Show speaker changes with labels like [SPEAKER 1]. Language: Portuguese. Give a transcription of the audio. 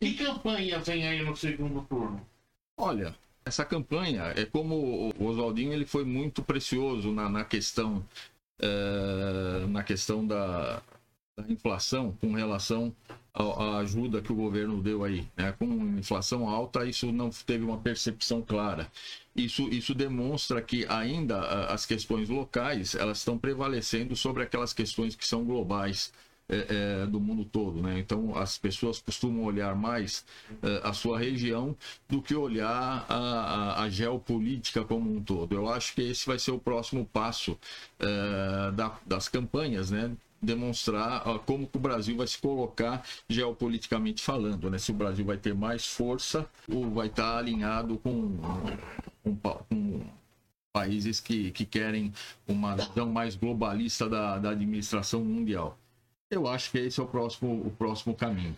[SPEAKER 1] Que campanha vem aí no segundo turno?
[SPEAKER 2] Olha, essa campanha é como o Oswaldinho ele foi muito precioso na, na questão é, na questão da, da, inflação com relação à ajuda que o governo deu aí, né? Com inflação alta, isso não teve uma percepção clara. Isso, isso demonstra que ainda as questões locais elas estão prevalecendo sobre aquelas questões que são globais é, é, do mundo todo, né? Então as pessoas costumam olhar mais é, a sua região do que olhar a, a, a, geopolítica como um todo. Eu acho que esse vai ser o próximo passo é, da, das campanhas, né? demonstrar como o Brasil vai se colocar geopoliticamente falando, né? Se o Brasil vai ter mais força ou vai estar alinhado com, com, com países que, que querem uma visão mais globalista da, da administração mundial. Eu acho que esse é o próximo, o próximo caminho.